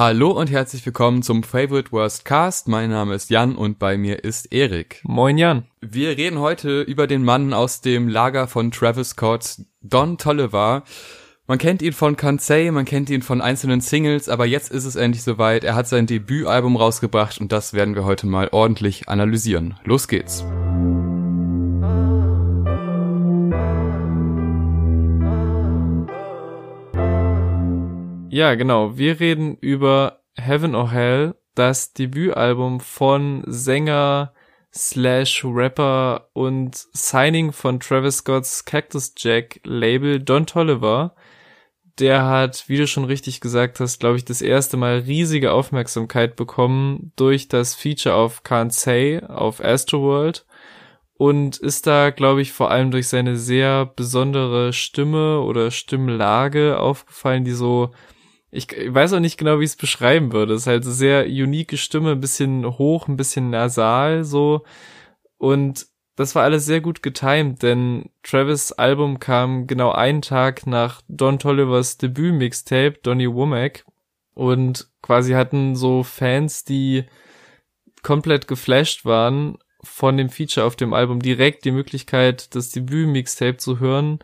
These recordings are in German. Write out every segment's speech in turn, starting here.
Hallo und herzlich willkommen zum Favorite Worst Cast. Mein Name ist Jan und bei mir ist Erik. Moin Jan. Wir reden heute über den Mann aus dem Lager von Travis Scott, Don Tolliver. Man kennt ihn von Kansai, man kennt ihn von einzelnen Singles, aber jetzt ist es endlich soweit. Er hat sein Debütalbum rausgebracht und das werden wir heute mal ordentlich analysieren. Los geht's. Ja, genau. Wir reden über Heaven or Hell, das Debütalbum von Sänger slash Rapper und Signing von Travis Scott's Cactus Jack Label Don Tolliver. Der hat, wie du schon richtig gesagt hast, glaube ich, das erste Mal riesige Aufmerksamkeit bekommen durch das Feature auf Can't Say auf Astroworld und ist da, glaube ich, vor allem durch seine sehr besondere Stimme oder Stimmlage aufgefallen, die so ich, weiß auch nicht genau, wie ich es beschreiben würde. Es ist halt eine sehr unique Stimme, ein bisschen hoch, ein bisschen nasal, so. Und das war alles sehr gut getimed, denn Travis Album kam genau einen Tag nach Don Tollivers Debüt-Mixtape, Donny Womack. Und quasi hatten so Fans, die komplett geflasht waren von dem Feature auf dem Album, direkt die Möglichkeit, das Debüt-Mixtape zu hören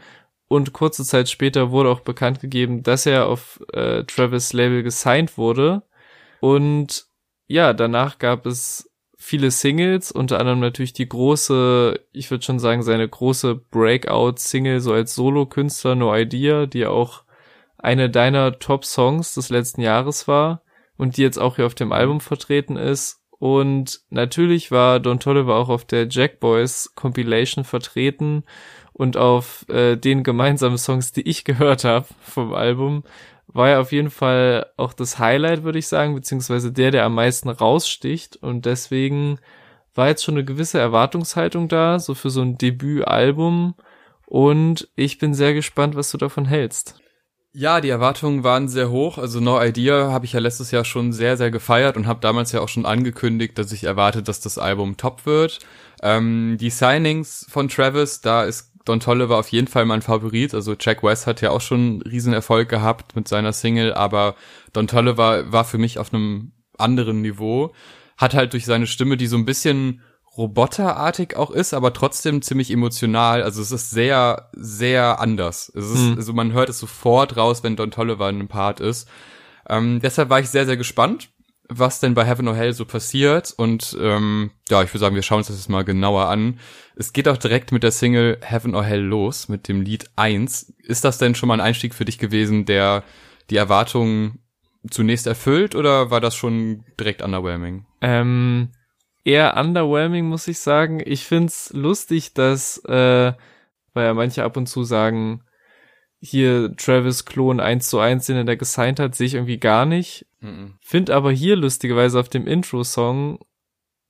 und kurze Zeit später wurde auch bekannt gegeben, dass er auf äh, Travis Label gesigned wurde. Und ja, danach gab es viele Singles, unter anderem natürlich die große, ich würde schon sagen, seine große Breakout-Single so als Solo-Künstler No Idea, die auch eine deiner Top-Songs des letzten Jahres war und die jetzt auch hier auf dem Album vertreten ist. Und natürlich war Don Tolliver auch auf der Jack Boys Compilation vertreten und auf äh, den gemeinsamen Songs, die ich gehört habe vom Album, war ja auf jeden Fall auch das Highlight, würde ich sagen, beziehungsweise der, der am meisten raussticht. Und deswegen war jetzt schon eine gewisse Erwartungshaltung da, so für so ein Debütalbum. Und ich bin sehr gespannt, was du davon hältst. Ja, die Erwartungen waren sehr hoch. Also No Idea habe ich ja letztes Jahr schon sehr, sehr gefeiert und habe damals ja auch schon angekündigt, dass ich erwarte, dass das Album top wird. Ähm, die Signings von Travis, da ist Don Tolle war auf jeden Fall mein Favorit. Also Jack West hat ja auch schon riesen Erfolg gehabt mit seiner Single, aber Don Tolle war, war für mich auf einem anderen Niveau. Hat halt durch seine Stimme, die so ein bisschen roboterartig auch ist, aber trotzdem ziemlich emotional. Also es ist sehr, sehr anders. Es ist, mhm. also man hört es sofort raus, wenn Don Tolliver in einem Part ist. Ähm, deshalb war ich sehr, sehr gespannt was denn bei Heaven or Hell so passiert. Und ähm, ja, ich würde sagen, wir schauen uns das jetzt mal genauer an. Es geht auch direkt mit der Single Heaven or Hell los, mit dem Lied 1. Ist das denn schon mal ein Einstieg für dich gewesen, der die Erwartungen zunächst erfüllt oder war das schon direkt underwhelming? Ähm, eher underwhelming, muss ich sagen. Ich find's lustig, dass, äh, weil ja manche ab und zu sagen, hier Travis Klon 1 zu 1, den er da gesigned hat, sehe ich irgendwie gar nicht. Mhm. Find aber hier lustigerweise auf dem Intro-Song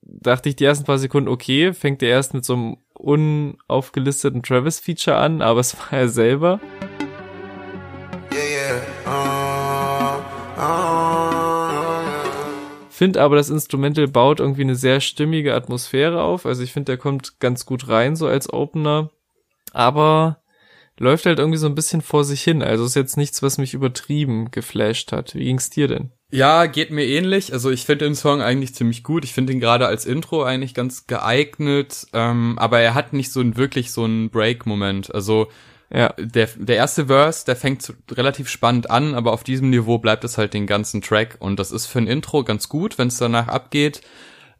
dachte ich die ersten paar Sekunden, okay, fängt er erst mit so einem unaufgelisteten Travis-Feature an, aber es war er selber. Yeah, yeah. Uh, uh. Find aber, das Instrumental baut irgendwie eine sehr stimmige Atmosphäre auf. Also ich finde, der kommt ganz gut rein, so als Opener. Aber läuft halt irgendwie so ein bisschen vor sich hin. Also ist jetzt nichts, was mich übertrieben geflasht hat. Wie ging's dir denn? Ja, geht mir ähnlich. Also ich finde den Song eigentlich ziemlich gut. Ich finde ihn gerade als Intro eigentlich ganz geeignet. Ähm, aber er hat nicht so ein wirklich so einen Break-Moment. Also ja. der, der erste Verse, der fängt relativ spannend an, aber auf diesem Niveau bleibt es halt den ganzen Track. Und das ist für ein Intro ganz gut, wenn es danach abgeht.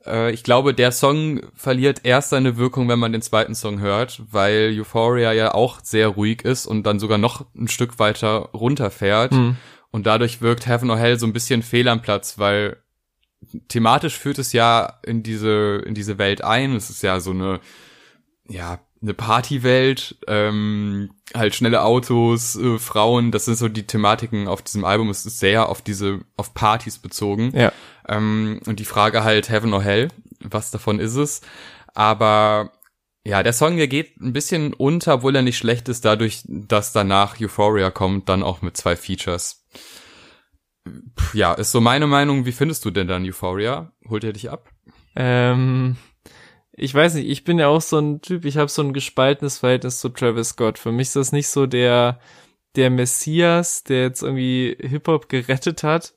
Äh, ich glaube, der Song verliert erst seine Wirkung, wenn man den zweiten Song hört, weil Euphoria ja auch sehr ruhig ist und dann sogar noch ein Stück weiter runterfährt. Mhm. Und dadurch wirkt Heaven or Hell so ein bisschen fehl am Platz, weil thematisch führt es ja in diese, in diese Welt ein. Es ist ja so eine, ja, eine Partywelt, ähm, halt schnelle Autos, äh, Frauen, das sind so die Thematiken auf diesem Album. Es ist sehr auf diese, auf Partys bezogen. Ja. Ähm, und die Frage halt Heaven or Hell, was davon ist es? Aber ja, der Song, der geht ein bisschen unter, obwohl er nicht schlecht ist, dadurch, dass danach Euphoria kommt, dann auch mit zwei Features. Ja, ist so meine Meinung. Wie findest du denn dann Euphoria? Holt er dich ab? Ähm, ich weiß nicht, ich bin ja auch so ein Typ, ich habe so ein gespaltenes Verhältnis zu Travis Scott. Für mich ist das nicht so der, der Messias, der jetzt irgendwie Hip-Hop gerettet hat.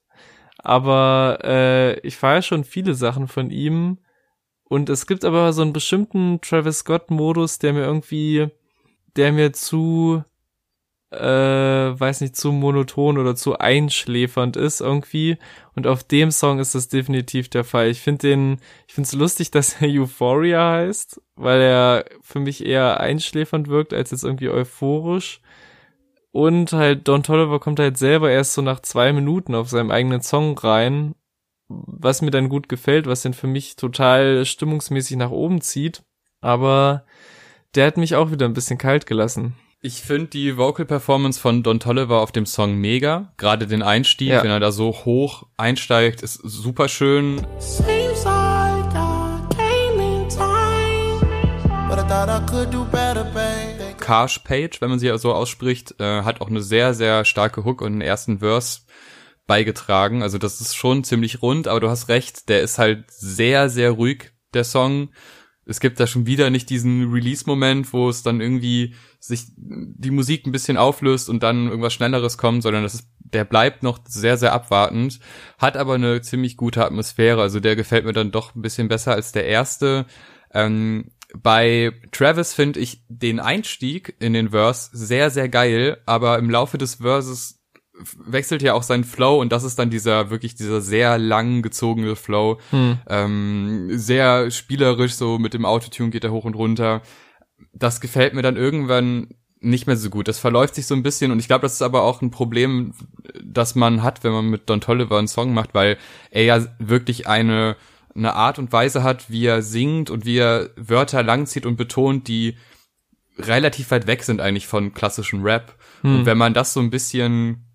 Aber äh, ich feiere schon viele Sachen von ihm. Und es gibt aber so einen bestimmten Travis Scott-Modus, der mir irgendwie, der mir zu, äh, weiß nicht, zu monoton oder zu einschläfernd ist irgendwie. Und auf dem Song ist das definitiv der Fall. Ich finde den, ich finde es lustig, dass er Euphoria heißt, weil er für mich eher einschläfernd wirkt als jetzt irgendwie euphorisch. Und halt Don Tolliver kommt halt selber erst so nach zwei Minuten auf seinem eigenen Song rein was mir dann gut gefällt, was den für mich total stimmungsmäßig nach oben zieht. Aber der hat mich auch wieder ein bisschen kalt gelassen. Ich finde die Vocal Performance von Don Tolliver auf dem Song mega. Gerade den Einstieg, ja. wenn er da so hoch einsteigt, ist super schön. Karsh Page, wenn man sie so ausspricht, äh, hat auch eine sehr, sehr starke Hook und einen ersten Verse beigetragen. Also das ist schon ziemlich rund, aber du hast recht, der ist halt sehr, sehr ruhig, der Song. Es gibt da schon wieder nicht diesen Release-Moment, wo es dann irgendwie sich die Musik ein bisschen auflöst und dann irgendwas Schnelleres kommt, sondern das ist, der bleibt noch sehr, sehr abwartend, hat aber eine ziemlich gute Atmosphäre. Also der gefällt mir dann doch ein bisschen besser als der erste. Ähm, bei Travis finde ich den Einstieg in den Verse sehr, sehr geil, aber im Laufe des Verses wechselt ja auch sein Flow und das ist dann dieser wirklich dieser sehr lang gezogene Flow. Hm. Ähm, sehr spielerisch, so mit dem Autotune geht er hoch und runter. Das gefällt mir dann irgendwann nicht mehr so gut. Das verläuft sich so ein bisschen und ich glaube, das ist aber auch ein Problem, das man hat, wenn man mit Don Tolliver einen Song macht, weil er ja wirklich eine eine Art und Weise hat, wie er singt und wie er Wörter langzieht und betont, die relativ weit weg sind eigentlich von klassischen Rap. Hm. Und wenn man das so ein bisschen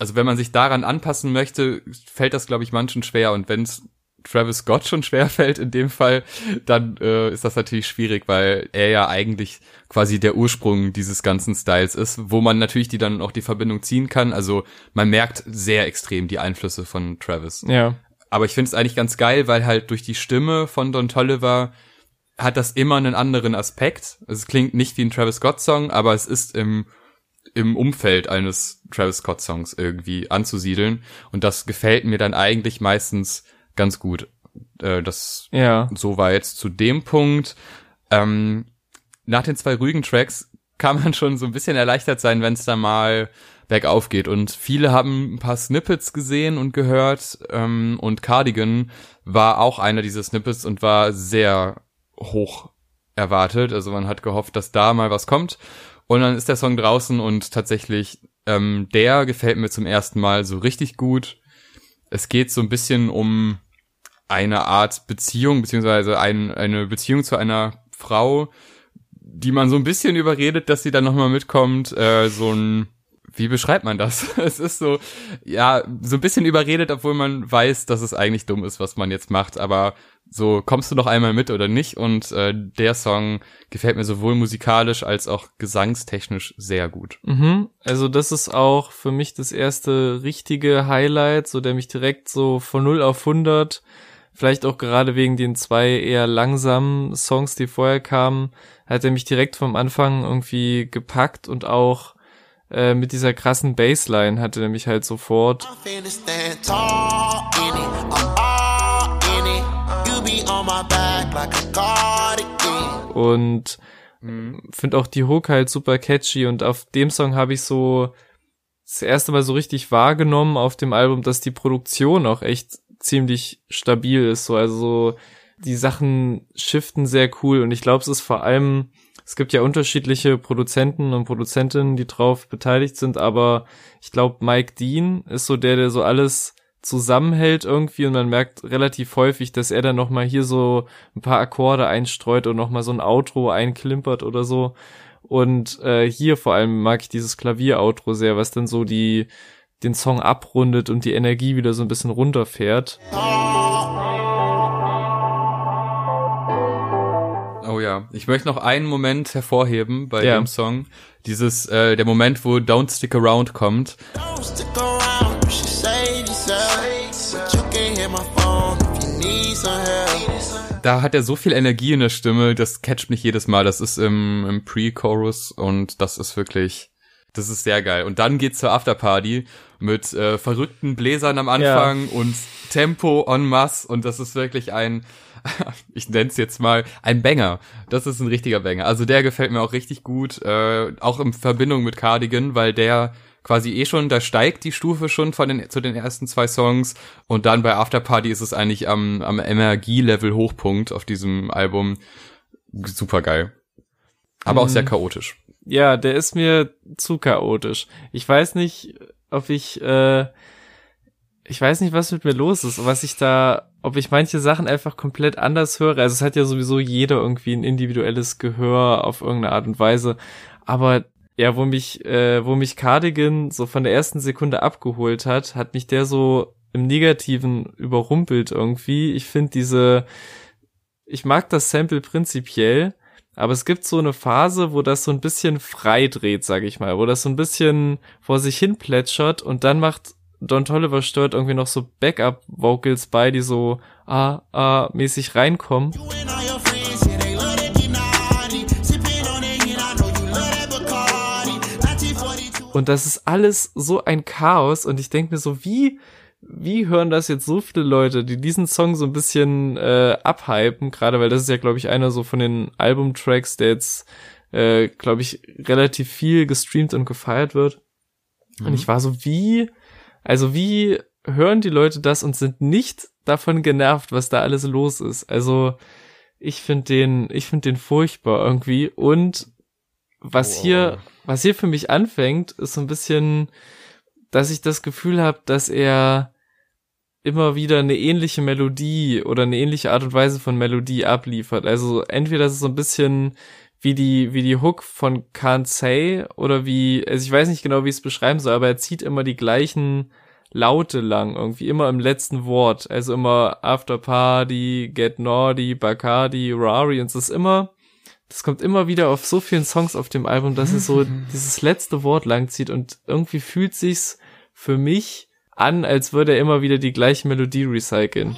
also wenn man sich daran anpassen möchte, fällt das, glaube ich, manchen schwer. Und wenn es Travis Scott schon schwer fällt in dem Fall, dann äh, ist das natürlich schwierig, weil er ja eigentlich quasi der Ursprung dieses ganzen Styles ist, wo man natürlich die dann auch die Verbindung ziehen kann. Also man merkt sehr extrem die Einflüsse von Travis. Ja. Aber ich finde es eigentlich ganz geil, weil halt durch die Stimme von Don Tolliver hat das immer einen anderen Aspekt. Es klingt nicht wie ein Travis Scott Song, aber es ist im im Umfeld eines Travis Scott Songs irgendwie anzusiedeln. Und das gefällt mir dann eigentlich meistens ganz gut. Äh, das ja. so war jetzt zu dem Punkt. Ähm, nach den zwei ruhigen Tracks kann man schon so ein bisschen erleichtert sein, wenn es da mal bergauf geht. Und viele haben ein paar Snippets gesehen und gehört. Ähm, und Cardigan war auch einer dieser Snippets und war sehr hoch erwartet. Also man hat gehofft, dass da mal was kommt. Und dann ist der Song draußen und tatsächlich, ähm, der gefällt mir zum ersten Mal so richtig gut. Es geht so ein bisschen um eine Art Beziehung, beziehungsweise ein, eine Beziehung zu einer Frau, die man so ein bisschen überredet, dass sie dann nochmal mitkommt. Äh, so ein, wie beschreibt man das? es ist so, ja, so ein bisschen überredet, obwohl man weiß, dass es eigentlich dumm ist, was man jetzt macht, aber so kommst du noch einmal mit oder nicht und äh, der Song gefällt mir sowohl musikalisch als auch gesangstechnisch sehr gut. Mhm. Also das ist auch für mich das erste richtige Highlight, so der mich direkt so von 0 auf 100, vielleicht auch gerade wegen den zwei eher langsamen Songs, die vorher kamen, hat er mich direkt vom Anfang irgendwie gepackt und auch äh, mit dieser krassen Bassline hatte er mich halt sofort. Und mhm. finde auch die Hook halt super catchy und auf dem Song habe ich so das erste Mal so richtig wahrgenommen auf dem Album, dass die Produktion auch echt ziemlich stabil ist. So, also so, die Sachen shiften sehr cool und ich glaube, es ist vor allem, es gibt ja unterschiedliche Produzenten und Produzentinnen, die drauf beteiligt sind, aber ich glaube, Mike Dean ist so der, der so alles zusammenhält irgendwie und man merkt relativ häufig, dass er dann nochmal hier so ein paar Akkorde einstreut und nochmal so ein Outro einklimpert oder so. Und äh, hier vor allem mag ich dieses Klavier-Outro sehr, was dann so die den Song abrundet und die Energie wieder so ein bisschen runterfährt. Oh ja, ich möchte noch einen Moment hervorheben bei ja. dem Song. Dieses, äh, der Moment, wo Don't Stick Around kommt. Don't stick around, da hat er so viel Energie in der Stimme, das catcht mich jedes Mal. Das ist im, im Pre-Chorus und das ist wirklich, das ist sehr geil. Und dann geht's zur Afterparty mit äh, verrückten Bläsern am Anfang ja. und Tempo en masse und das ist wirklich ein ich nenne es jetzt mal ein Banger. Das ist ein richtiger Banger. Also der gefällt mir auch richtig gut, äh, auch in Verbindung mit Cardigan, weil der quasi eh schon, da steigt die Stufe schon von den zu den ersten zwei Songs und dann bei Afterparty ist es eigentlich am, am Energielevel Hochpunkt auf diesem Album. Super geil. Aber mhm. auch sehr chaotisch. Ja, der ist mir zu chaotisch. Ich weiß nicht, ob ich äh, ich weiß nicht, was mit mir los ist, was ich da, ob ich manche Sachen einfach komplett anders höre. Also es hat ja sowieso jeder irgendwie ein individuelles Gehör auf irgendeine Art und Weise. Aber ja, wo mich, äh, wo mich Cardigan so von der ersten Sekunde abgeholt hat, hat mich der so im Negativen überrumpelt irgendwie. Ich finde diese, ich mag das Sample prinzipiell, aber es gibt so eine Phase, wo das so ein bisschen frei dreht, sag ich mal, wo das so ein bisschen vor sich hin plätschert und dann macht Don Tolliver stört irgendwie noch so Backup-Vocals bei, die so ah, ah mäßig reinkommen. Und das ist alles so ein Chaos und ich denke mir so, wie, wie hören das jetzt so viele Leute, die diesen Song so ein bisschen äh, abhypen, gerade weil das ist ja, glaube ich, einer so von den Albumtracks, der jetzt, äh, glaube ich, relativ viel gestreamt und gefeiert wird. Mhm. Und ich war so, wie also wie hören die Leute das und sind nicht davon genervt, was da alles los ist? Also ich finde den, ich finde den furchtbar irgendwie und was wow. hier, was hier für mich anfängt, ist so ein bisschen, dass ich das Gefühl habe, dass er immer wieder eine ähnliche Melodie oder eine ähnliche Art und Weise von Melodie abliefert. Also entweder ist so ein bisschen wie die, wie die Hook von Can't Say oder wie, also ich weiß nicht genau, wie ich es beschreiben soll, aber er zieht immer die gleichen Laute lang, irgendwie immer im letzten Wort. Also immer After Party, Get Naughty, Bacardi, Rari und es ist immer, das kommt immer wieder auf so vielen Songs auf dem Album, dass es so dieses letzte Wort lang zieht und irgendwie fühlt sich's für mich an, als würde er immer wieder die gleiche Melodie recyceln.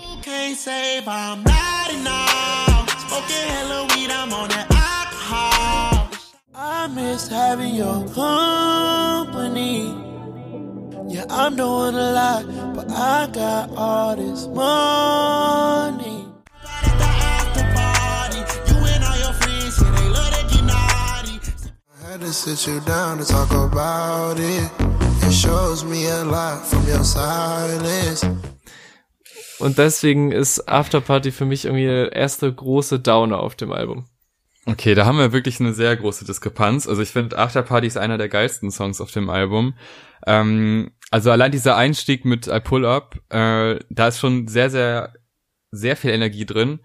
miss having your company. Yeah, I'm doing a lot, but I got all this money. To sit you down to talk about it. It shows me a lot from your silence. Und deswegen ist Afterparty für mich irgendwie der erste große Downer auf dem Album. Okay, da haben wir wirklich eine sehr große Diskrepanz. Also ich finde Afterparty ist einer der geilsten Songs auf dem Album. Ähm, also allein dieser Einstieg mit I Pull Up, äh, da ist schon sehr, sehr, sehr viel Energie drin.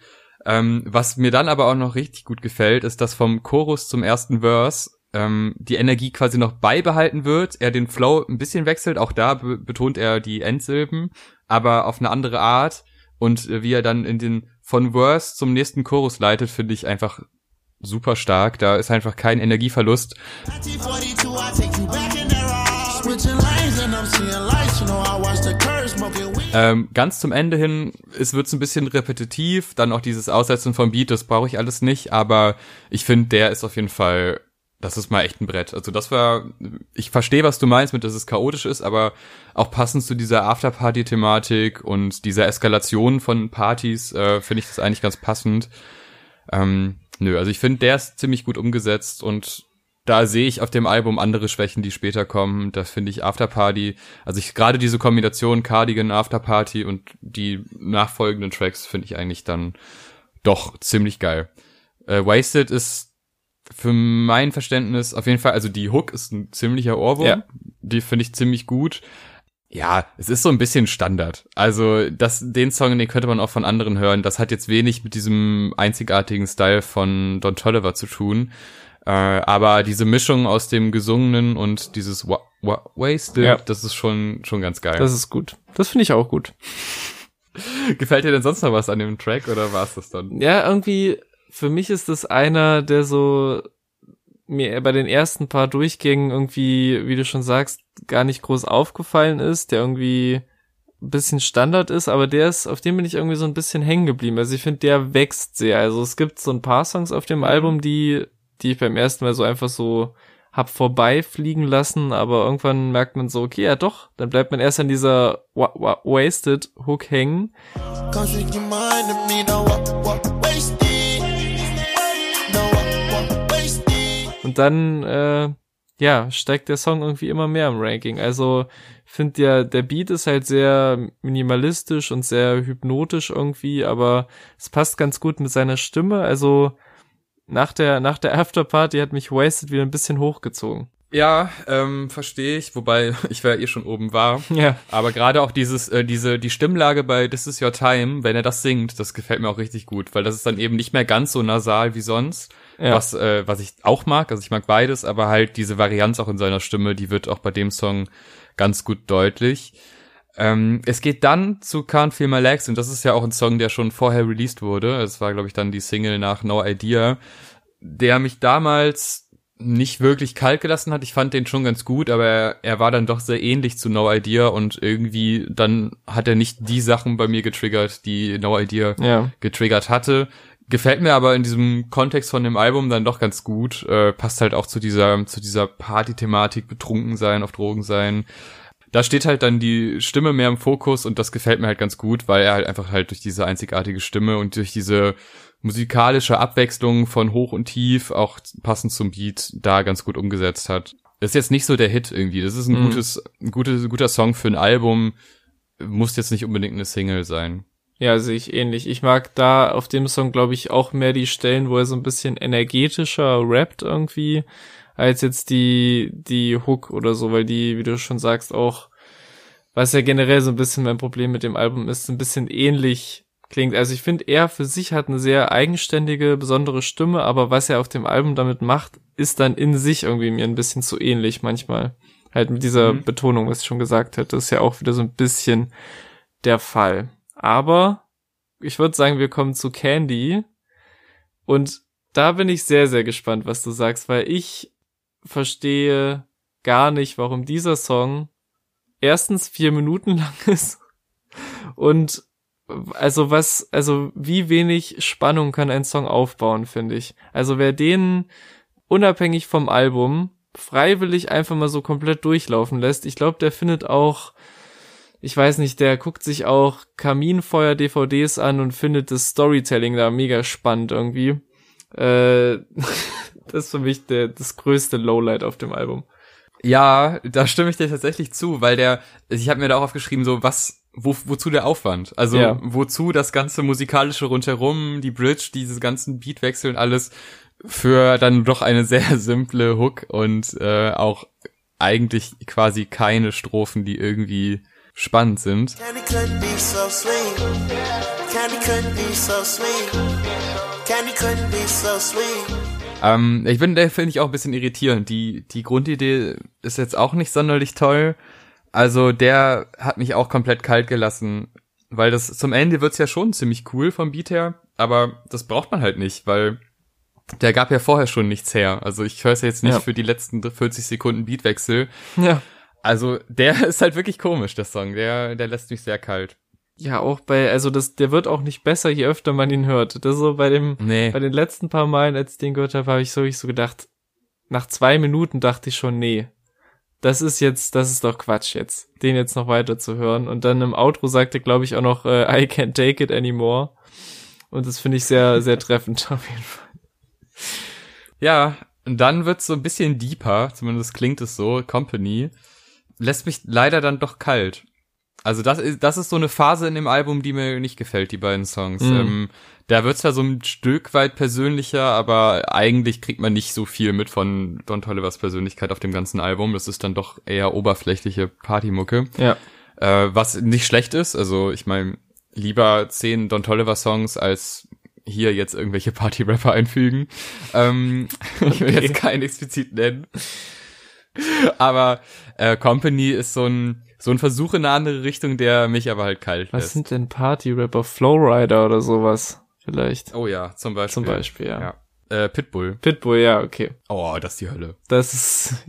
Ähm, was mir dann aber auch noch richtig gut gefällt, ist, dass vom Chorus zum ersten Verse ähm, die Energie quasi noch beibehalten wird, er den Flow ein bisschen wechselt, auch da be betont er die Endsilben, aber auf eine andere Art und äh, wie er dann in den von Verse zum nächsten Chorus leitet, finde ich einfach super stark. Da ist einfach kein Energieverlust. Ähm, ganz zum Ende hin, es wird ein bisschen repetitiv, dann auch dieses Aussetzen vom Beat, das brauche ich alles nicht, aber ich finde, der ist auf jeden Fall, das ist mal echt ein Brett. Also das war, ich verstehe, was du meinst mit, dass es chaotisch ist, aber auch passend zu dieser Afterparty-Thematik und dieser Eskalation von Partys, äh, finde ich das eigentlich ganz passend. Ähm, Nö, also ich finde, der ist ziemlich gut umgesetzt und da sehe ich auf dem Album andere Schwächen, die später kommen. Da finde ich Afterparty, also ich gerade diese Kombination Cardigan, Afterparty und die nachfolgenden Tracks finde ich eigentlich dann doch ziemlich geil. Äh, Wasted ist für mein Verständnis auf jeden Fall, also die Hook ist ein ziemlicher Ohrwurm. Ja. Die finde ich ziemlich gut ja, es ist so ein bisschen Standard. Also, das, den Song, den könnte man auch von anderen hören. Das hat jetzt wenig mit diesem einzigartigen Style von Don Tolliver zu tun. Äh, aber diese Mischung aus dem Gesungenen und dieses wa wa Wasted, ja. das ist schon, schon ganz geil. Das ist gut. Das finde ich auch gut. Gefällt dir denn sonst noch was an dem Track oder war es das dann? Ja, irgendwie, für mich ist das einer, der so mir bei den ersten paar Durchgängen irgendwie, wie du schon sagst, gar nicht groß aufgefallen ist, der irgendwie ein bisschen Standard ist, aber der ist, auf dem bin ich irgendwie so ein bisschen hängen geblieben. Also ich finde, der wächst sehr. Also es gibt so ein paar Songs auf dem Album, die, die ich beim ersten Mal so einfach so hab vorbeifliegen lassen, aber irgendwann merkt man so, okay, ja doch, dann bleibt man erst an dieser wa wa Wasted Hook hängen. Und dann, äh, ja, steigt der Song irgendwie immer mehr im Ranking. Also finde ja, der Beat ist halt sehr minimalistisch und sehr hypnotisch irgendwie, aber es passt ganz gut mit seiner Stimme. Also nach der, nach der Afterparty hat mich Wasted wieder ein bisschen hochgezogen. Ja, ähm, verstehe ich, wobei ich wäre eh schon oben war. Ja. Aber gerade auch dieses, äh, diese, die Stimmlage bei This Is Your Time, wenn er das singt, das gefällt mir auch richtig gut, weil das ist dann eben nicht mehr ganz so nasal wie sonst. Ja. Was, äh, was ich auch mag, also ich mag beides, aber halt diese Varianz auch in seiner Stimme, die wird auch bei dem Song ganz gut deutlich. Ähm, es geht dann zu Can't Feel My Legs und das ist ja auch ein Song, der schon vorher released wurde. Es war, glaube ich, dann die Single nach No Idea, der mich damals nicht wirklich kalt gelassen hat. Ich fand den schon ganz gut, aber er, er war dann doch sehr ähnlich zu No Idea und irgendwie dann hat er nicht die Sachen bei mir getriggert, die No Idea ja. getriggert hatte. Gefällt mir aber in diesem Kontext von dem Album dann doch ganz gut. Äh, passt halt auch zu dieser, zu dieser Party-Thematik, betrunken sein, auf Drogen sein da steht halt dann die Stimme mehr im Fokus und das gefällt mir halt ganz gut, weil er halt einfach halt durch diese einzigartige Stimme und durch diese musikalische Abwechslung von hoch und tief, auch passend zum Beat, da ganz gut umgesetzt hat. Das ist jetzt nicht so der Hit irgendwie. Das ist ein mhm. gutes, ein gutes, guter Song für ein Album. Muss jetzt nicht unbedingt eine Single sein. Ja, sehe ich ähnlich. Ich mag da auf dem Song, glaube ich, auch mehr die Stellen, wo er so ein bisschen energetischer rappt irgendwie als jetzt die, die Hook oder so, weil die, wie du schon sagst, auch, was ja generell so ein bisschen mein Problem mit dem Album ist, ein bisschen ähnlich klingt. Also ich finde, er für sich hat eine sehr eigenständige, besondere Stimme, aber was er auf dem Album damit macht, ist dann in sich irgendwie mir ein bisschen zu ähnlich manchmal. Halt mit dieser mhm. Betonung, was ich schon gesagt hätte, ist ja auch wieder so ein bisschen der Fall. Aber ich würde sagen, wir kommen zu Candy und da bin ich sehr, sehr gespannt, was du sagst, weil ich verstehe gar nicht, warum dieser Song erstens vier Minuten lang ist und also was, also wie wenig Spannung kann ein Song aufbauen, finde ich. Also wer den unabhängig vom Album freiwillig einfach mal so komplett durchlaufen lässt, ich glaube, der findet auch, ich weiß nicht, der guckt sich auch Kaminfeuer-DVDs an und findet das Storytelling da mega spannend irgendwie. Äh, das ist für mich der, das größte Lowlight auf dem Album. Ja, da stimme ich dir tatsächlich zu, weil der, ich habe mir da auch aufgeschrieben, so was, wo, wozu der Aufwand? Also ja. wozu das ganze musikalische rundherum, die Bridge, diese ganzen Beatwechsel und alles für dann doch eine sehr simple Hook und äh, auch eigentlich quasi keine Strophen, die irgendwie spannend sind. Ähm, ich bin, der finde ich auch ein bisschen irritierend. Die, die Grundidee ist jetzt auch nicht sonderlich toll. Also der hat mich auch komplett kalt gelassen, weil das zum Ende wird's ja schon ziemlich cool vom Beat her, aber das braucht man halt nicht, weil der gab ja vorher schon nichts her. Also ich höre es jetzt nicht ja. für die letzten 40 Sekunden Beatwechsel. Ja. Also der ist halt wirklich komisch, der Song. Der, der lässt mich sehr kalt. Ja, auch bei, also das, der wird auch nicht besser, je öfter man ihn hört. Das ist so bei dem, nee. bei den letzten paar Malen, als ich den gehört habe, habe ich so, ich so gedacht, nach zwei Minuten dachte ich schon, nee, das ist jetzt, das ist doch Quatsch jetzt, den jetzt noch weiter zu hören. Und dann im Outro sagte, glaube ich, auch noch, äh, I can't take it anymore. Und das finde ich sehr, sehr treffend auf jeden Fall. Ja, und dann wird's so ein bisschen deeper, zumindest klingt es so, Company. Lässt mich leider dann doch kalt. Also das ist, das ist so eine Phase in dem Album, die mir nicht gefällt, die beiden Songs. Mhm. Ähm, da wird's ja so ein Stück weit persönlicher, aber eigentlich kriegt man nicht so viel mit von Don Tollivers Persönlichkeit auf dem ganzen Album. Das ist dann doch eher oberflächliche Partymucke. Ja. Äh, was nicht schlecht ist. Also ich meine, lieber zehn Don Tolliver Songs als hier jetzt irgendwelche Party-Rapper einfügen. Ähm, okay. Ich will jetzt keinen explizit nennen. Aber äh, Company ist so ein so ein Versuch in eine andere Richtung, der mich aber halt kalt Was lässt. sind denn Party-Rapper? Flowrider oder sowas vielleicht? Oh ja, zum Beispiel. Zum Beispiel, ja. ja. Äh, Pitbull. Pitbull, ja, okay. Oh, das ist die Hölle. Das ist,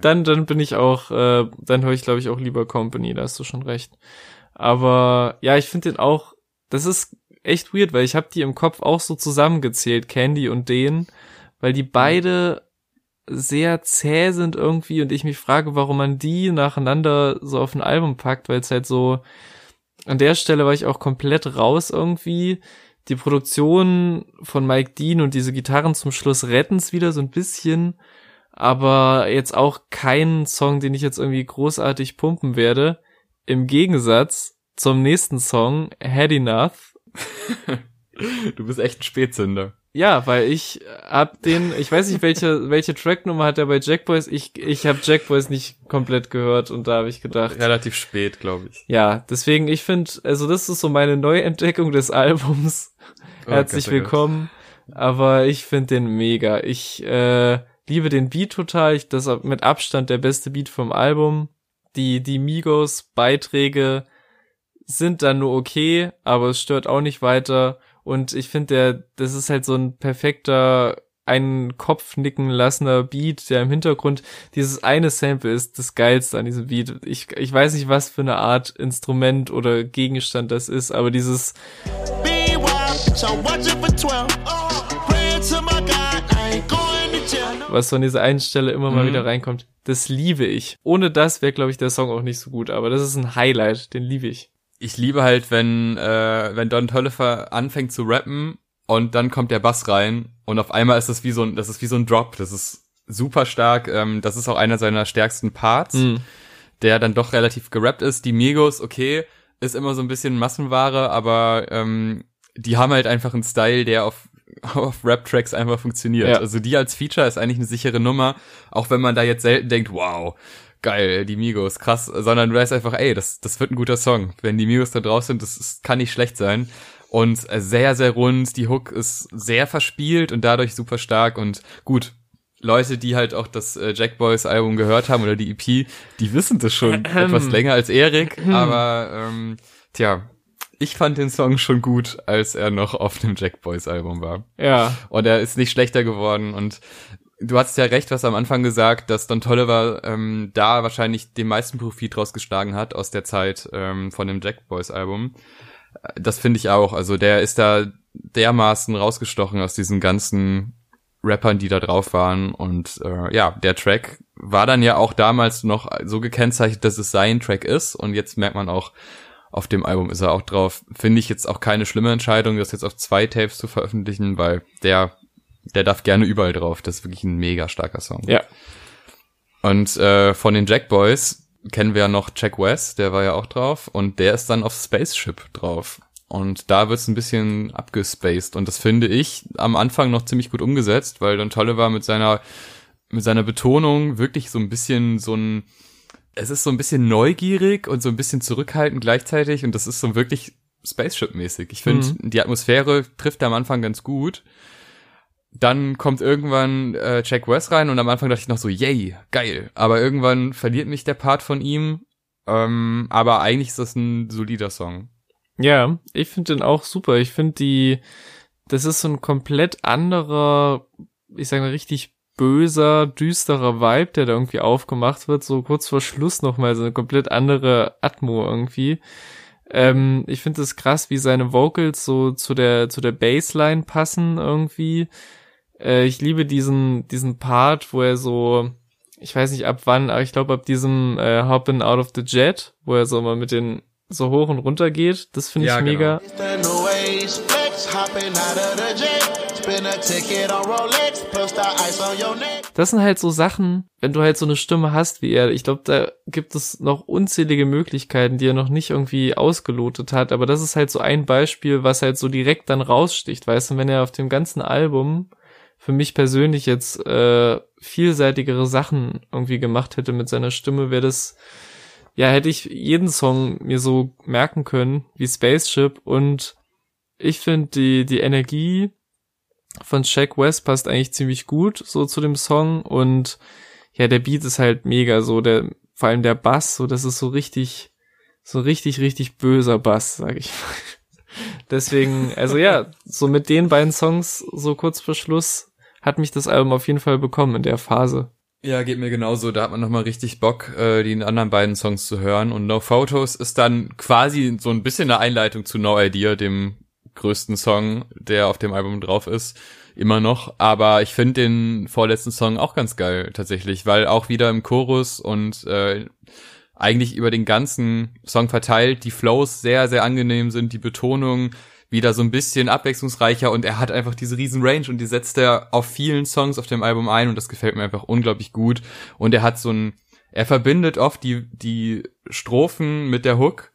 dann, dann bin ich auch, äh, dann höre ich glaube ich auch lieber Company, da hast du schon recht. Aber ja, ich finde den auch, das ist echt weird, weil ich habe die im Kopf auch so zusammengezählt, Candy und den, weil die beide sehr zäh sind irgendwie und ich mich frage, warum man die nacheinander so auf ein Album packt, weil es halt so an der Stelle war ich auch komplett raus irgendwie. Die Produktion von Mike Dean und diese Gitarren zum Schluss retten es wieder so ein bisschen, aber jetzt auch kein Song, den ich jetzt irgendwie großartig pumpen werde. Im Gegensatz zum nächsten Song, Had Enough. du bist echt ein Spätzünder. Ja, weil ich hab den, ich weiß nicht, welche, welche Tracknummer hat er bei Jack Boys. Ich, ich habe Jack Boys nicht komplett gehört und da habe ich gedacht. Relativ spät, glaube ich. Ja, deswegen, ich finde, also das ist so meine Neuentdeckung des Albums. Oh, Herzlich Gott, oh willkommen. Aber ich finde den mega. Ich äh, liebe den Beat total. Ich, das ist mit Abstand der beste Beat vom Album. Die, die Migos-Beiträge sind dann nur okay, aber es stört auch nicht weiter. Und ich finde, der, das ist halt so ein perfekter, einen Kopf nicken lassender Beat, der im Hintergrund dieses eine Sample ist das geilste an diesem Beat. Ich, ich weiß nicht, was für eine Art Instrument oder Gegenstand das ist, aber dieses was von dieser einen Stelle immer mal mhm. wieder reinkommt, das liebe ich. Ohne das wäre, glaube ich, der Song auch nicht so gut, aber das ist ein Highlight, den liebe ich ich liebe halt, wenn, äh, wenn Don Tolliver anfängt zu rappen und dann kommt der Bass rein und auf einmal ist das wie so ein, das ist wie so ein Drop. Das ist super stark. Ähm, das ist auch einer seiner stärksten Parts, mhm. der dann doch relativ gerappt ist. Die Migos, okay, ist immer so ein bisschen Massenware, aber ähm, die haben halt einfach einen Style, der auf auf Rap-Tracks einfach funktioniert. Ja. Also die als Feature ist eigentlich eine sichere Nummer, auch wenn man da jetzt selten denkt, wow, geil, die Migos, krass, sondern du weißt einfach, ey, das, das wird ein guter Song. Wenn die Migos da drauf sind, das, das kann nicht schlecht sein. Und sehr, sehr rund, die Hook ist sehr verspielt und dadurch super stark und gut. Leute, die halt auch das äh, Jack Boys Album gehört haben oder die EP, die wissen das schon etwas länger als Erik, aber ähm, tja, ich fand den Song schon gut, als er noch auf dem Jack Boys Album war. Ja. Und er ist nicht schlechter geworden und du hast ja recht, was am Anfang gesagt, dass Don Tolliver ähm, da wahrscheinlich den meisten Profit rausgeschlagen hat aus der Zeit ähm, von dem Jack Boys Album. Das finde ich auch. Also der ist da dermaßen rausgestochen aus diesen ganzen Rappern, die da drauf waren. Und äh, ja, der Track war dann ja auch damals noch so gekennzeichnet, dass es sein Track ist. Und jetzt merkt man auch, auf dem Album ist er auch drauf. Finde ich jetzt auch keine schlimme Entscheidung, das jetzt auf zwei Tapes zu veröffentlichen, weil der der darf gerne überall drauf. Das ist wirklich ein mega starker Song. Ja. Und äh, von den Jack Boys kennen wir ja noch Jack West, der war ja auch drauf. Und der ist dann auf Spaceship drauf. Und da wird's ein bisschen abgespaced. Und das finde ich am Anfang noch ziemlich gut umgesetzt, weil Don Tolliver mit seiner, mit seiner Betonung wirklich so ein bisschen so ein, es ist so ein bisschen neugierig und so ein bisschen zurückhaltend gleichzeitig. Und das ist so wirklich Spaceship-mäßig. Ich finde, mhm. die Atmosphäre trifft am Anfang ganz gut dann kommt irgendwann äh, Jack West rein und am Anfang dachte ich noch so, yay, geil. Aber irgendwann verliert mich der Part von ihm. Ähm, aber eigentlich ist das ein solider Song. Ja, ich finde den auch super. Ich finde die, das ist so ein komplett anderer, ich sage mal richtig böser, düsterer Vibe, der da irgendwie aufgemacht wird, so kurz vor Schluss nochmal, so eine komplett andere Atmo irgendwie. Ähm, ich finde es krass, wie seine Vocals so zu der, zu der Bassline passen irgendwie. Äh, ich liebe diesen, diesen Part, wo er so, ich weiß nicht ab wann, aber ich glaube ab diesem äh, Hoppin' Out of the Jet, wo er so mal mit den so hoch und runter geht. Das finde ich ja, mega. Genau. Das sind halt so Sachen, wenn du halt so eine Stimme hast wie er. Ich glaube, da gibt es noch unzählige Möglichkeiten, die er noch nicht irgendwie ausgelotet hat. Aber das ist halt so ein Beispiel, was halt so direkt dann raussticht, weißt du, wenn er auf dem ganzen Album für mich persönlich jetzt äh, vielseitigere Sachen irgendwie gemacht hätte mit seiner Stimme, wäre das, ja, hätte ich jeden Song mir so merken können wie Spaceship und ich finde die, die Energie von Shaq West passt eigentlich ziemlich gut so zu dem Song und ja, der Beat ist halt mega so, der, vor allem der Bass, so, das ist so richtig, so richtig, richtig böser Bass, sag ich mal. Deswegen, also ja, so mit den beiden Songs so kurz vor Schluss hat mich das Album auf jeden Fall bekommen in der Phase. Ja, geht mir genauso. Da hat man nochmal richtig Bock, äh, die anderen beiden Songs zu hören. Und No Photos ist dann quasi so ein bisschen eine Einleitung zu No Idea, dem größten Song, der auf dem Album drauf ist. Immer noch. Aber ich finde den vorletzten Song auch ganz geil, tatsächlich, weil auch wieder im Chorus und äh, eigentlich über den ganzen Song verteilt die Flows sehr, sehr angenehm sind, die Betonung wieder so ein bisschen abwechslungsreicher und er hat einfach diese riesen Range und die setzt er auf vielen Songs auf dem Album ein und das gefällt mir einfach unglaublich gut und er hat so ein er verbindet oft die die Strophen mit der Hook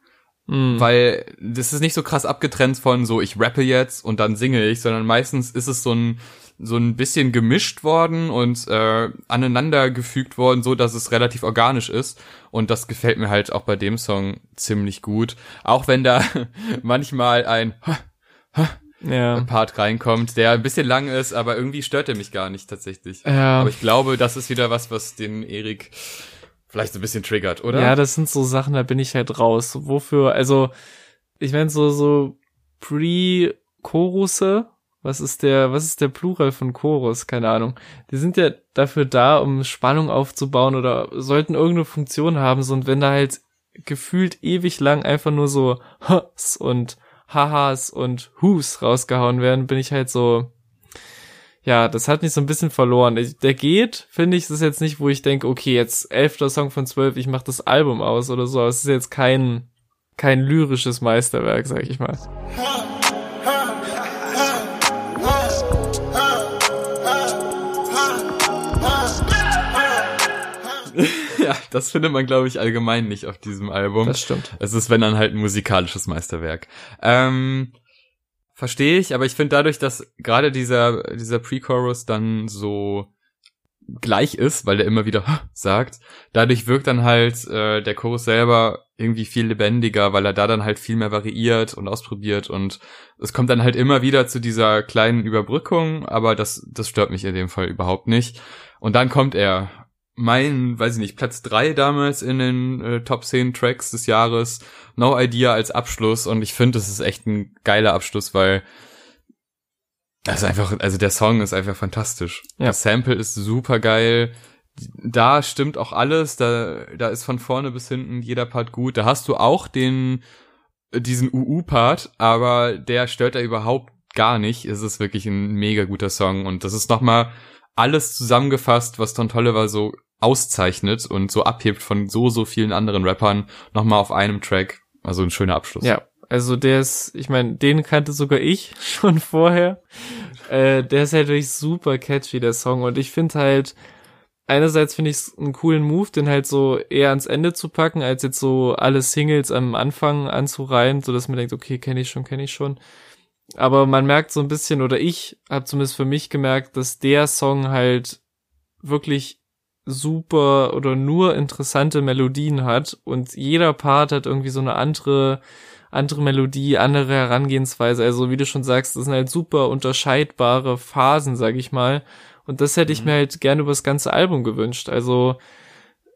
Mm. Weil das ist nicht so krass abgetrennt von so, ich rappe jetzt und dann singe ich, sondern meistens ist es so ein, so ein bisschen gemischt worden und äh, aneinander gefügt worden, so dass es relativ organisch ist. Und das gefällt mir halt auch bei dem Song ziemlich gut. Auch wenn da manchmal ein ja. Part reinkommt, der ein bisschen lang ist, aber irgendwie stört er mich gar nicht tatsächlich. Ja. Aber ich glaube, das ist wieder was, was den Erik vielleicht so ein bisschen triggert, oder? Ja, das sind so Sachen, da bin ich halt raus. Wofür, also, ich meine, so, so Pre-Chorusse, was ist der, was ist der Plural von Chorus? Keine Ahnung. Die sind ja dafür da, um Spannung aufzubauen oder sollten irgendeine Funktion haben, so, und wenn da halt gefühlt ewig lang einfach nur so und Hahas und Hus rausgehauen werden, bin ich halt so, ja, das hat mich so ein bisschen verloren. Der geht, finde ich, das ist jetzt nicht, wo ich denke, okay, jetzt elfter Song von zwölf, ich mach das Album aus oder so. Es ist jetzt kein, kein lyrisches Meisterwerk, sag ich mal. ja, das findet man, glaube ich, allgemein nicht auf diesem Album. Das stimmt. Es ist, wenn dann halt ein musikalisches Meisterwerk. Ähm, verstehe ich, aber ich finde dadurch, dass gerade dieser, dieser Pre-Chorus dann so gleich ist, weil der immer wieder sagt, dadurch wirkt dann halt äh, der Chorus selber irgendwie viel lebendiger, weil er da dann halt viel mehr variiert und ausprobiert und es kommt dann halt immer wieder zu dieser kleinen Überbrückung, aber das, das stört mich in dem Fall überhaupt nicht. Und dann kommt er mein, weiß ich nicht, Platz drei damals in den äh, Top 10 Tracks des Jahres. No Idea als Abschluss und ich finde, das ist echt ein geiler Abschluss, weil das ist einfach, also der Song ist einfach fantastisch. Ja. Das Sample ist super geil. Da stimmt auch alles, da, da ist von vorne bis hinten jeder Part gut. Da hast du auch den, diesen UU-Part, aber der stört da überhaupt gar nicht. Es ist wirklich ein mega guter Song und das ist nochmal alles zusammengefasst, was Don Tolliver so auszeichnet und so abhebt von so, so vielen anderen Rappern nochmal auf einem Track. Also ein schöner Abschluss. Ja, also der ist, ich meine, den kannte sogar ich schon vorher. Äh, der ist halt wirklich super catchy, der Song. Und ich finde halt, einerseits finde ich es einen coolen Move, den halt so eher ans Ende zu packen, als jetzt so alle Singles am Anfang anzureihen, so dass man denkt, okay, kenne ich schon, kenne ich schon. Aber man merkt so ein bisschen, oder ich habe zumindest für mich gemerkt, dass der Song halt wirklich super oder nur interessante Melodien hat und jeder Part hat irgendwie so eine andere andere Melodie, andere Herangehensweise. Also wie du schon sagst, das sind halt super unterscheidbare Phasen, sag ich mal. Und das hätte ich mhm. mir halt gerne über das ganze Album gewünscht. Also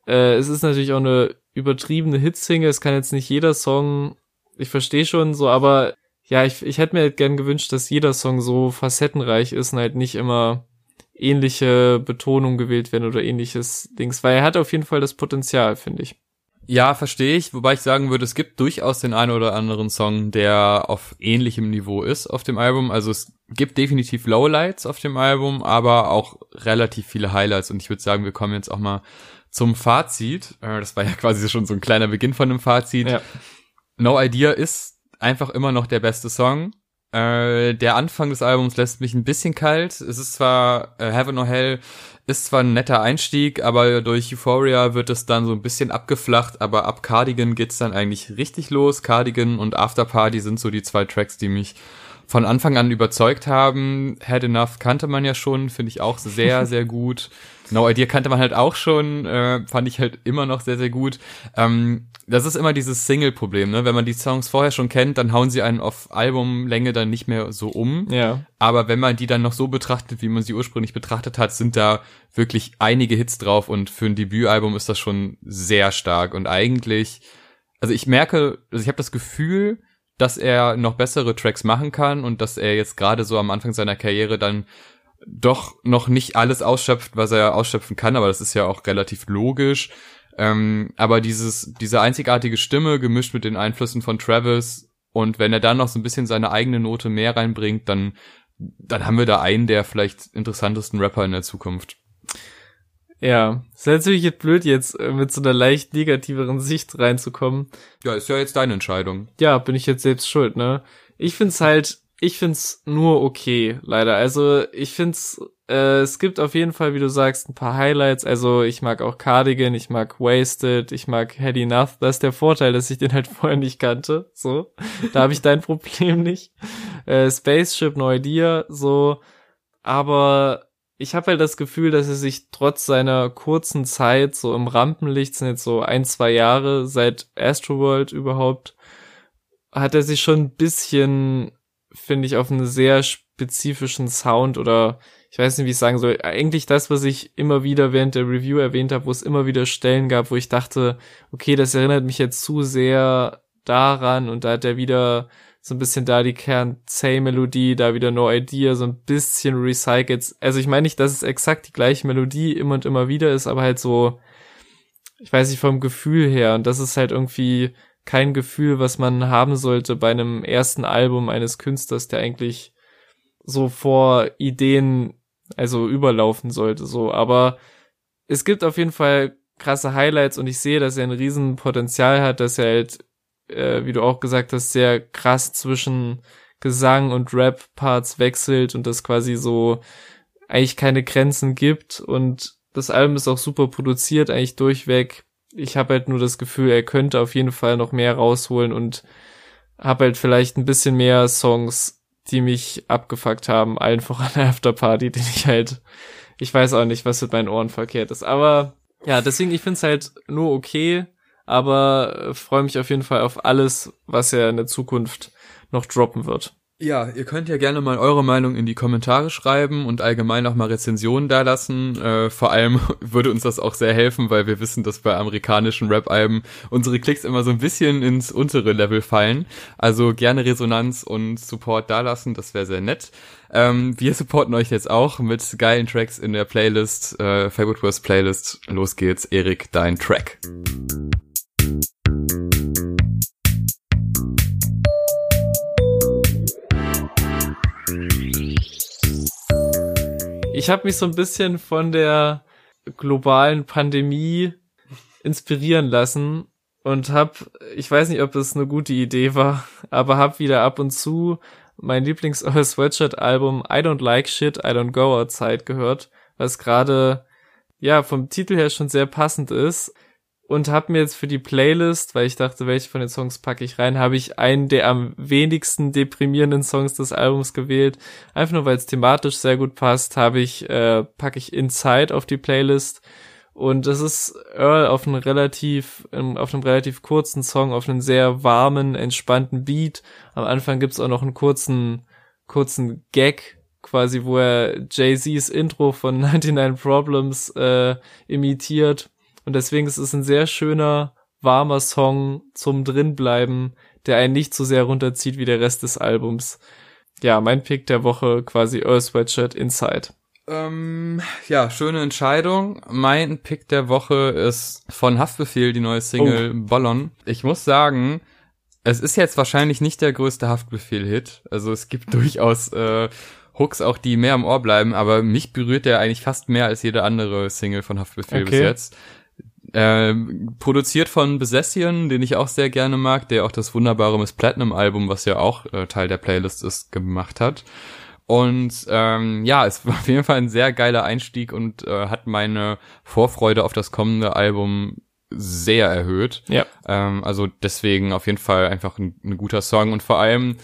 äh, es ist natürlich auch eine übertriebene Hitsingle. Es kann jetzt nicht jeder Song, ich verstehe schon so, aber ja, ich, ich hätte mir halt gern gewünscht, dass jeder Song so facettenreich ist und halt nicht immer ähnliche Betonung gewählt werden oder ähnliches Dings, weil er hat auf jeden Fall das Potenzial, finde ich. Ja, verstehe ich, wobei ich sagen würde, es gibt durchaus den einen oder anderen Song, der auf ähnlichem Niveau ist auf dem Album. Also es gibt definitiv Lowlights auf dem Album, aber auch relativ viele Highlights und ich würde sagen, wir kommen jetzt auch mal zum Fazit. Äh, das war ja quasi schon so ein kleiner Beginn von einem Fazit. Ja. No Idea ist einfach immer noch der beste Song. Äh, der Anfang des Albums lässt mich ein bisschen kalt. Es ist zwar äh, Heaven or Hell ist zwar ein netter Einstieg, aber durch Euphoria wird es dann so ein bisschen abgeflacht, aber ab Cardigan geht's dann eigentlich richtig los. Cardigan und After Party sind so die zwei Tracks, die mich von Anfang an überzeugt haben. Had Enough kannte man ja schon, finde ich auch sehr, sehr gut. No Idea kannte man halt auch schon, äh, fand ich halt immer noch sehr, sehr gut. Ähm, das ist immer dieses Single-Problem, ne? Wenn man die Songs vorher schon kennt, dann hauen sie einen auf Albumlänge dann nicht mehr so um. Ja. Aber wenn man die dann noch so betrachtet, wie man sie ursprünglich betrachtet hat, sind da wirklich einige Hits drauf und für ein Debütalbum ist das schon sehr stark und eigentlich, also ich merke, also ich habe das Gefühl, dass er noch bessere Tracks machen kann und dass er jetzt gerade so am Anfang seiner Karriere dann doch noch nicht alles ausschöpft, was er ausschöpfen kann, aber das ist ja auch relativ logisch. Ähm, aber dieses, diese einzigartige Stimme gemischt mit den Einflüssen von Travis Und wenn er dann noch so ein bisschen seine eigene Note mehr reinbringt, dann, dann haben wir da einen der vielleicht interessantesten Rapper in der Zukunft. Ja, ist natürlich jetzt blöd, jetzt äh, mit so einer leicht negativeren Sicht reinzukommen. Ja, ist ja jetzt deine Entscheidung. Ja, bin ich jetzt selbst schuld, ne? Ich find's halt, ich find's nur okay, leider. Also, ich find's, äh, es gibt auf jeden Fall, wie du sagst, ein paar Highlights. Also, ich mag auch Cardigan, ich mag Wasted, ich mag Had Enough. Das ist der Vorteil, dass ich den halt vorher nicht kannte. So, da habe ich dein Problem nicht. Äh, Spaceship, No Idea, so. Aber ich habe halt das Gefühl, dass er sich trotz seiner kurzen Zeit so im Rampenlicht, sind jetzt so ein, zwei Jahre seit Astroworld überhaupt, hat er sich schon ein bisschen, finde ich, auf einen sehr spezifischen Sound oder ich weiß nicht, wie ich sagen soll, eigentlich das, was ich immer wieder während der Review erwähnt habe, wo es immer wieder Stellen gab, wo ich dachte, okay, das erinnert mich jetzt zu sehr daran und da hat er wieder so ein bisschen da die Kern-Say-Melodie, da wieder No Idea, so ein bisschen recycelt. Also ich meine nicht, dass es exakt die gleiche Melodie immer und immer wieder ist, aber halt so, ich weiß nicht, vom Gefühl her. Und das ist halt irgendwie kein Gefühl, was man haben sollte bei einem ersten Album eines Künstlers, der eigentlich so vor Ideen, also überlaufen sollte, so. Aber es gibt auf jeden Fall krasse Highlights und ich sehe, dass er ein riesen Potenzial hat, dass er halt äh, wie du auch gesagt hast, sehr krass zwischen Gesang und Rap-Parts wechselt und das quasi so eigentlich keine Grenzen gibt und das Album ist auch super produziert, eigentlich durchweg. Ich habe halt nur das Gefühl, er könnte auf jeden Fall noch mehr rausholen und habe halt vielleicht ein bisschen mehr Songs, die mich abgefuckt haben, allen voran Afterparty, den ich halt, ich weiß auch nicht, was mit meinen Ohren verkehrt ist, aber ja, deswegen, ich find's halt nur okay aber äh, freue mich auf jeden Fall auf alles, was er in der Zukunft noch droppen wird. Ja, ihr könnt ja gerne mal eure Meinung in die Kommentare schreiben und allgemein auch mal Rezensionen dalassen. Äh, vor allem würde uns das auch sehr helfen, weil wir wissen, dass bei amerikanischen Rap-Alben unsere Klicks immer so ein bisschen ins untere Level fallen. Also gerne Resonanz und Support dalassen, das wäre sehr nett. Ähm, wir supporten euch jetzt auch mit geilen Tracks in der Playlist, äh, Favorite Worst Playlist. Los geht's, Erik, dein Track. Ich habe mich so ein bisschen von der globalen Pandemie inspirieren lassen und habe, ich weiß nicht, ob es eine gute Idee war, aber habe wieder ab und zu mein Lieblings All Sweatshirt Album I Don't Like Shit, I Don't Go Outside gehört, was gerade ja vom Titel her schon sehr passend ist und habe mir jetzt für die Playlist, weil ich dachte, welche von den Songs packe ich rein, habe ich einen der am wenigsten deprimierenden Songs des Albums gewählt. Einfach nur, weil es thematisch sehr gut passt, habe ich äh, packe ich Inside auf die Playlist und das ist Earl auf einem relativ auf einem relativ kurzen Song, auf einem sehr warmen, entspannten Beat. Am Anfang gibt's auch noch einen kurzen kurzen Gag quasi, wo er Jay-Z's Intro von 99 Problems äh, imitiert und deswegen ist es ein sehr schöner, warmer Song zum drinbleiben, der einen nicht so sehr runterzieht wie der Rest des Albums. Ja, mein Pick der Woche quasi Earl Sweatshirt Inside. Ähm, ja, schöne Entscheidung. Mein Pick der Woche ist von Haftbefehl, die neue Single oh. Ballon. Ich muss sagen, es ist jetzt wahrscheinlich nicht der größte Haftbefehl-Hit. Also es gibt durchaus äh, Hooks auch, die mehr am Ohr bleiben, aber mich berührt der eigentlich fast mehr als jede andere Single von Haftbefehl okay. bis jetzt. Äh, produziert von Besession, den ich auch sehr gerne mag, der auch das wunderbare Miss Platinum Album, was ja auch äh, Teil der Playlist ist, gemacht hat. Und ähm, ja, es war auf jeden Fall ein sehr geiler Einstieg und äh, hat meine Vorfreude auf das kommende Album sehr erhöht. Ja. Ähm, also deswegen auf jeden Fall einfach ein, ein guter Song und vor allem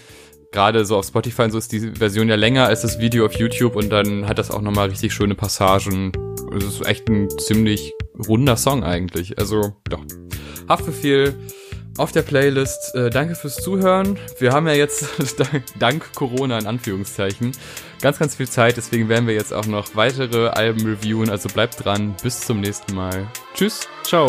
gerade so auf Spotify und so ist die Version ja länger als das Video auf YouTube und dann hat das auch nochmal richtig schöne Passagen. Es ist echt ein ziemlich runder Song eigentlich. Also, doch. Haftbefehl auf der Playlist. Äh, danke fürs Zuhören. Wir haben ja jetzt, dank Corona in Anführungszeichen, ganz, ganz viel Zeit. Deswegen werden wir jetzt auch noch weitere Alben reviewen. Also bleibt dran. Bis zum nächsten Mal. Tschüss. Ciao.